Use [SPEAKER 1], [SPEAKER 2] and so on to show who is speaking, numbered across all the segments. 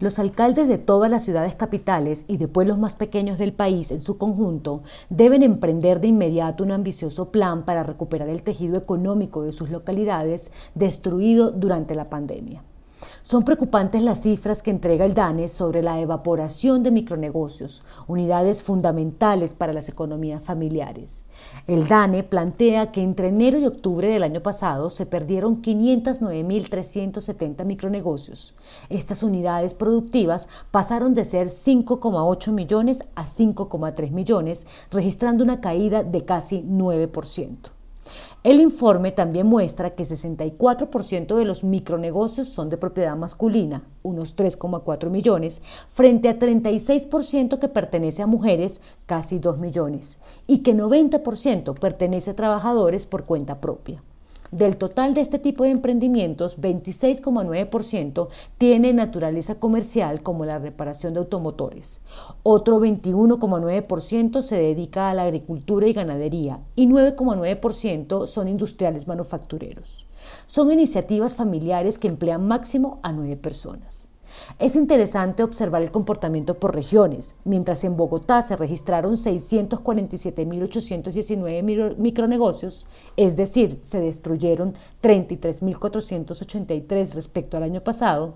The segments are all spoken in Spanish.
[SPEAKER 1] Los alcaldes de todas las ciudades capitales y de pueblos más pequeños del país en su conjunto deben emprender de inmediato un ambicioso plan para recuperar el tejido económico de sus localidades destruido durante la pandemia. Son preocupantes las cifras que entrega el DANE sobre la evaporación de micronegocios, unidades fundamentales para las economías familiares. El DANE plantea que entre enero y octubre del año pasado se perdieron 509.370 micronegocios. Estas unidades productivas pasaron de ser 5,8 millones a 5,3 millones, registrando una caída de casi 9%. El informe también muestra que 64% de los micronegocios son de propiedad masculina, unos 3,4 millones, frente a 36% que pertenece a mujeres, casi 2 millones, y que 90% pertenece a trabajadores por cuenta propia. Del total de este tipo de emprendimientos, 26,9% tiene naturaleza comercial como la reparación de automotores. Otro 21,9% se dedica a la agricultura y ganadería y 9,9% son industriales manufactureros. Son iniciativas familiares que emplean máximo a 9 personas. Es interesante observar el comportamiento por regiones. Mientras en Bogotá se registraron 647.819 micronegocios, es decir, se destruyeron 33.483 respecto al año pasado,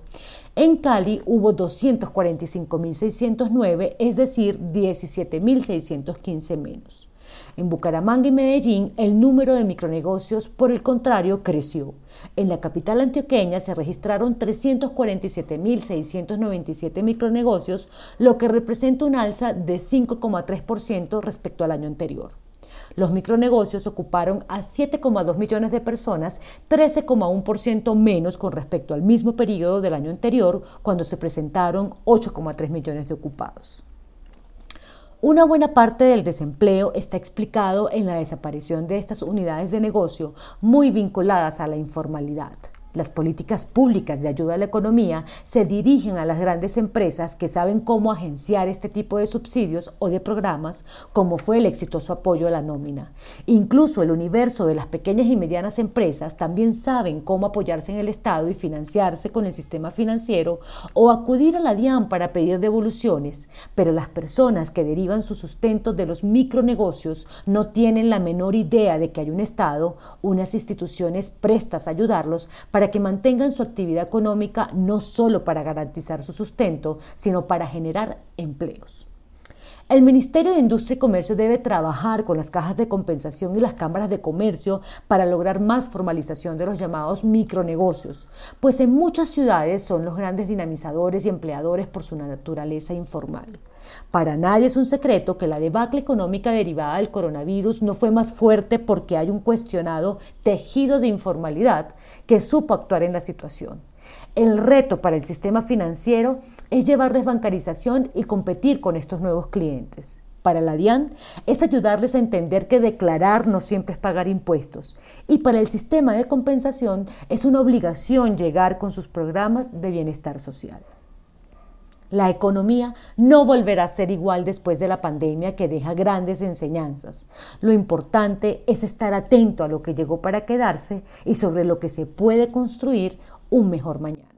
[SPEAKER 1] en Cali hubo 245.609, es decir, 17.615 menos. En Bucaramanga y Medellín el número de micronegocios, por el contrario, creció. En la capital antioqueña se registraron 347.697 micronegocios, lo que representa un alza de 5,3% respecto al año anterior. Los micronegocios ocuparon a 7,2 millones de personas, 13,1% menos con respecto al mismo periodo del año anterior, cuando se presentaron 8,3 millones de ocupados. Una buena parte del desempleo está explicado en la desaparición de estas unidades de negocio muy vinculadas a la informalidad. Las políticas públicas de ayuda a la economía se dirigen a las grandes empresas que saben cómo agenciar este tipo de subsidios o de programas, como fue el exitoso apoyo a la nómina. Incluso el universo de las pequeñas y medianas empresas también saben cómo apoyarse en el Estado y financiarse con el sistema financiero o acudir a la DIAN para pedir devoluciones, pero las personas que derivan su sustento de los micronegocios no tienen la menor idea de que hay un Estado, unas instituciones prestas a ayudarlos para para que mantengan su actividad económica no solo para garantizar su sustento, sino para generar empleos. El Ministerio de Industria y Comercio debe trabajar con las cajas de compensación y las cámaras de comercio para lograr más formalización de los llamados micronegocios, pues en muchas ciudades son los grandes dinamizadores y empleadores por su naturaleza informal. Para nadie es un secreto que la debacle económica derivada del coronavirus no fue más fuerte porque hay un cuestionado tejido de informalidad que supo actuar en la situación. El reto para el sistema financiero es llevar desbancarización y competir con estos nuevos clientes. Para la DIAN es ayudarles a entender que declarar no siempre es pagar impuestos. Y para el sistema de compensación es una obligación llegar con sus programas de bienestar social. La economía no volverá a ser igual después de la pandemia que deja grandes enseñanzas. Lo importante es estar atento a lo que llegó para quedarse y sobre lo que se puede construir un mejor mañana.